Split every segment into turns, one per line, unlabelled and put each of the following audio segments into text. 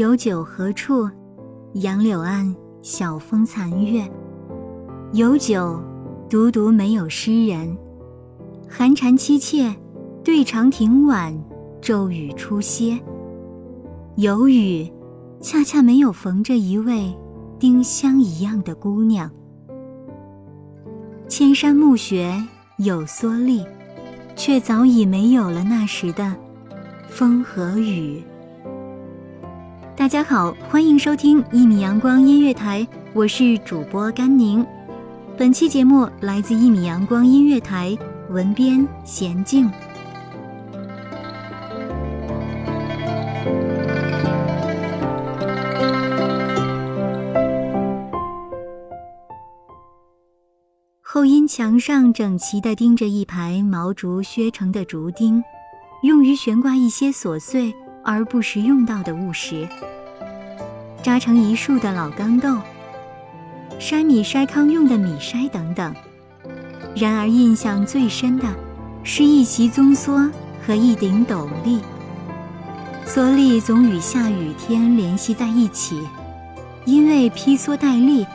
有酒何处？杨柳岸，晓风残月。有酒，独独没有诗人。寒蝉凄切，对长亭晚，骤雨初歇。有雨，恰恰没有逢着一位丁香一样的姑娘。千山暮雪有蓑笠，却早已没有了那时的风和雨。大家好，欢迎收听一米阳光音乐台，我是主播甘宁。本期节目来自一米阳光音乐台，文编娴静。后阴墙上整齐地钉着一排毛竹削成的竹钉，用于悬挂一些琐碎而不时用到的物实。扎成一束的老钢豆，筛米筛糠用的米筛等等。然而印象最深的，是一袭棕蓑和一顶斗笠。蓑笠总与下雨天联系在一起，因为披蓑戴笠，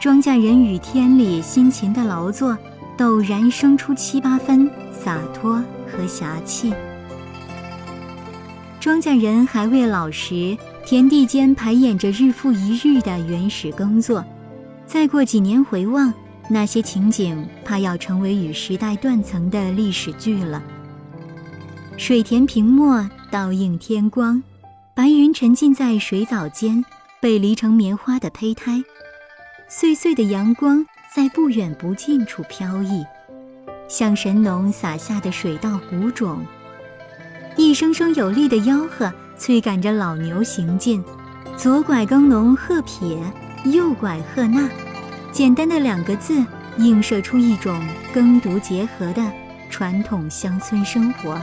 庄稼人雨天里辛勤的劳作，陡然生出七八分洒脱和侠气。庄稼人还未老时。田地间排演着日复一日的原始耕作，再过几年回望那些情景，怕要成为与时代断层的历史剧了。水田平没，倒映天光，白云沉浸在水藻间，被犁成棉花的胚胎，碎碎的阳光在不远不近处飘逸，像神农撒下的水稻谷种，一声声有力的吆喝。催赶着老牛行进，左拐耕农贺撇，右拐贺纳，简单的两个字，映射出一种耕读结合的传统乡村生活。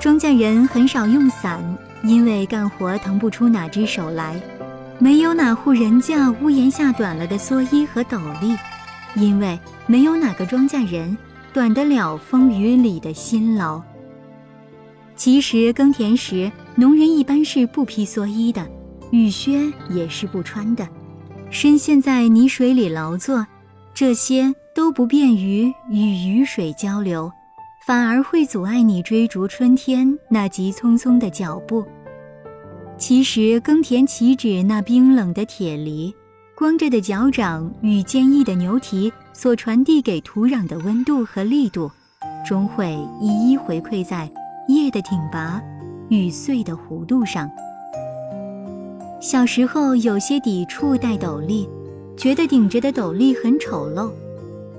庄稼人很少用伞，因为干活腾不出哪只手来；没有哪户人家屋檐下短了的蓑衣和斗笠，因为没有哪个庄稼人短得了风雨里的辛劳。其实耕田时，农人一般是不披蓑衣的，雨靴也是不穿的。深陷在泥水里劳作，这些都不便于与雨水交流，反而会阻碍你追逐春天那急匆匆的脚步。其实耕田岂止那冰冷的铁犁，光着的脚掌与坚毅的牛蹄所传递给土壤的温度和力度，终会一一回馈在。叶的挺拔，雨碎的弧度上。小时候有些抵触戴斗笠，觉得顶着的斗笠很丑陋。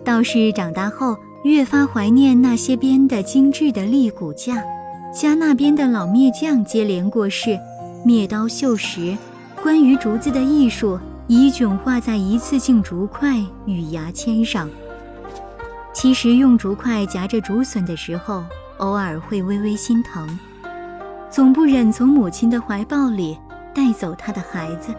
倒是长大后越发怀念那些编的精致的笠骨架，家那边的老篾匠接连过世，篾刀锈蚀，关于竹子的艺术已迥化在一次性竹筷与牙签上。其实用竹筷夹着竹笋的时候，偶尔会微微心疼，总不忍从母亲的怀抱里带走她的孩子。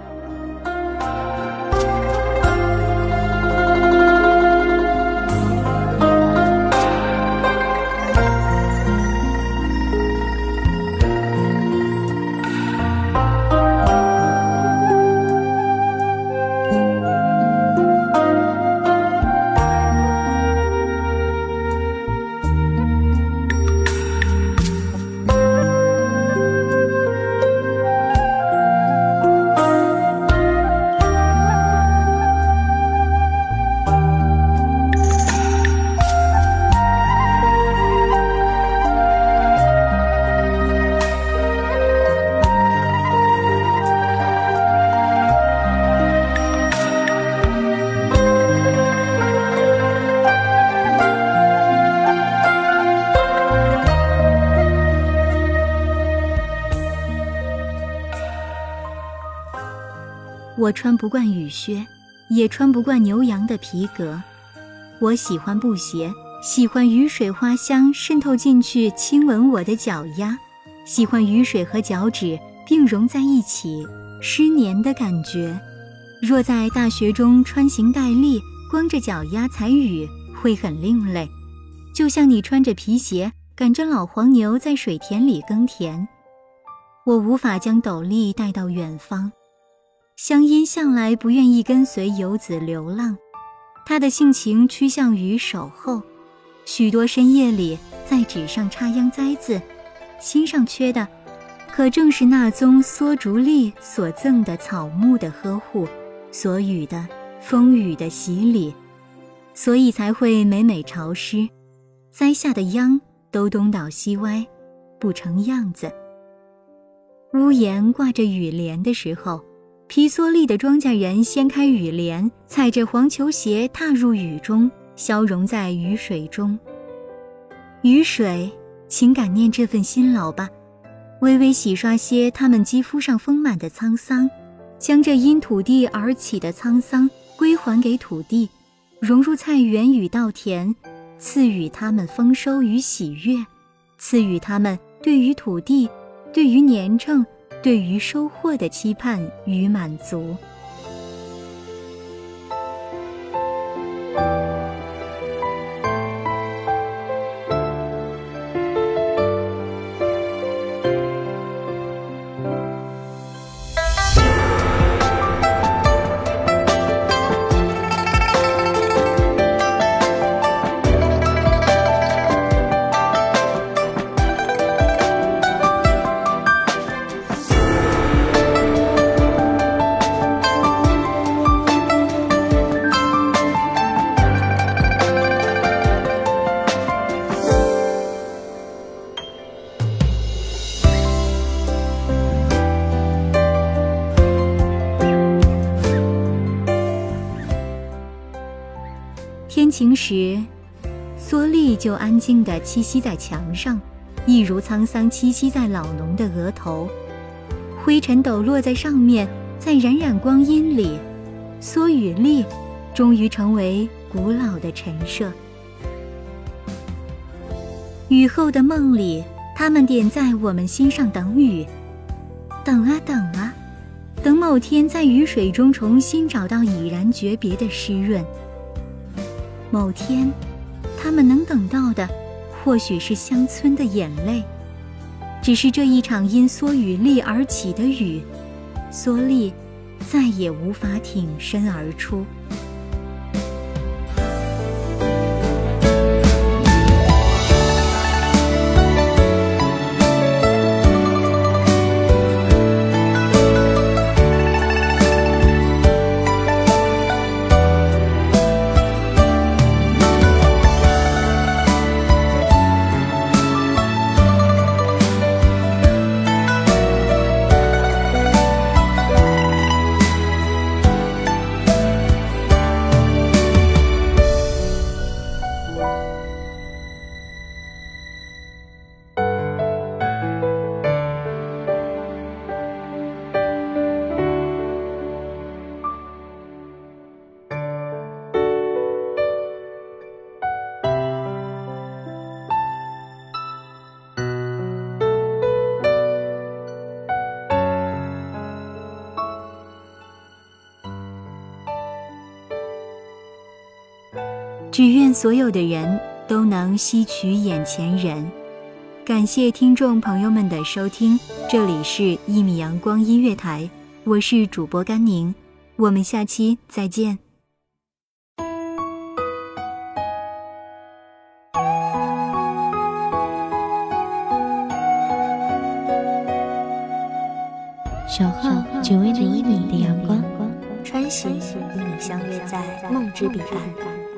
我穿不惯雨靴，也穿不惯牛羊的皮革。我喜欢布鞋，喜欢雨水花香渗透进去，亲吻我的脚丫，喜欢雨水和脚趾并融在一起，湿黏的感觉。若在大学中穿行戴笠，光着脚丫踩雨，会很另类，就像你穿着皮鞋赶着老黄牛在水田里耕田。我无法将斗笠带到远方。香音向来不愿意跟随游子流浪，他的性情趋向于守候。许多深夜里，在纸上插秧栽字，心上缺的，可正是那宗梭竹笠所赠的草木的呵护，所予的风雨的洗礼，所以才会每每潮湿，栽下的秧都东倒西歪，不成样子。屋檐挂着雨帘的时候。皮蓑笠的庄稼人掀开雨帘，踩着黄球鞋踏入雨中，消融在雨水中。雨水，请感念这份辛劳吧，微微洗刷些他们肌肤上丰满的沧桑，将这因土地而起的沧桑归还给土地，融入菜园与稻田，赐予他们丰收与喜悦，赐予他们对于土地，对于年成。对于收获的期盼与满足。平时，蓑笠就安静地栖息在墙上，一如沧桑栖息在老农的额头。灰尘抖落在上面，在冉冉光阴里，蓑与笠终于成为古老的陈设。雨后的梦里，他们点在我们心上等雨，等啊等啊，等某天在雨水中重新找到已然诀别的湿润。某天，他们能等到的，或许是乡村的眼泪。只是这一场因蓑雨笠而起的雨，蓑笠再也无法挺身而出。Bye. 只愿所有的人都能吸取眼前人。感谢听众朋友们的收听，这里是《一米阳光音乐台》，我是主播甘宁，我们下期再见。
守候只为那一米的阳光，
穿行与你相约在梦之彼岸。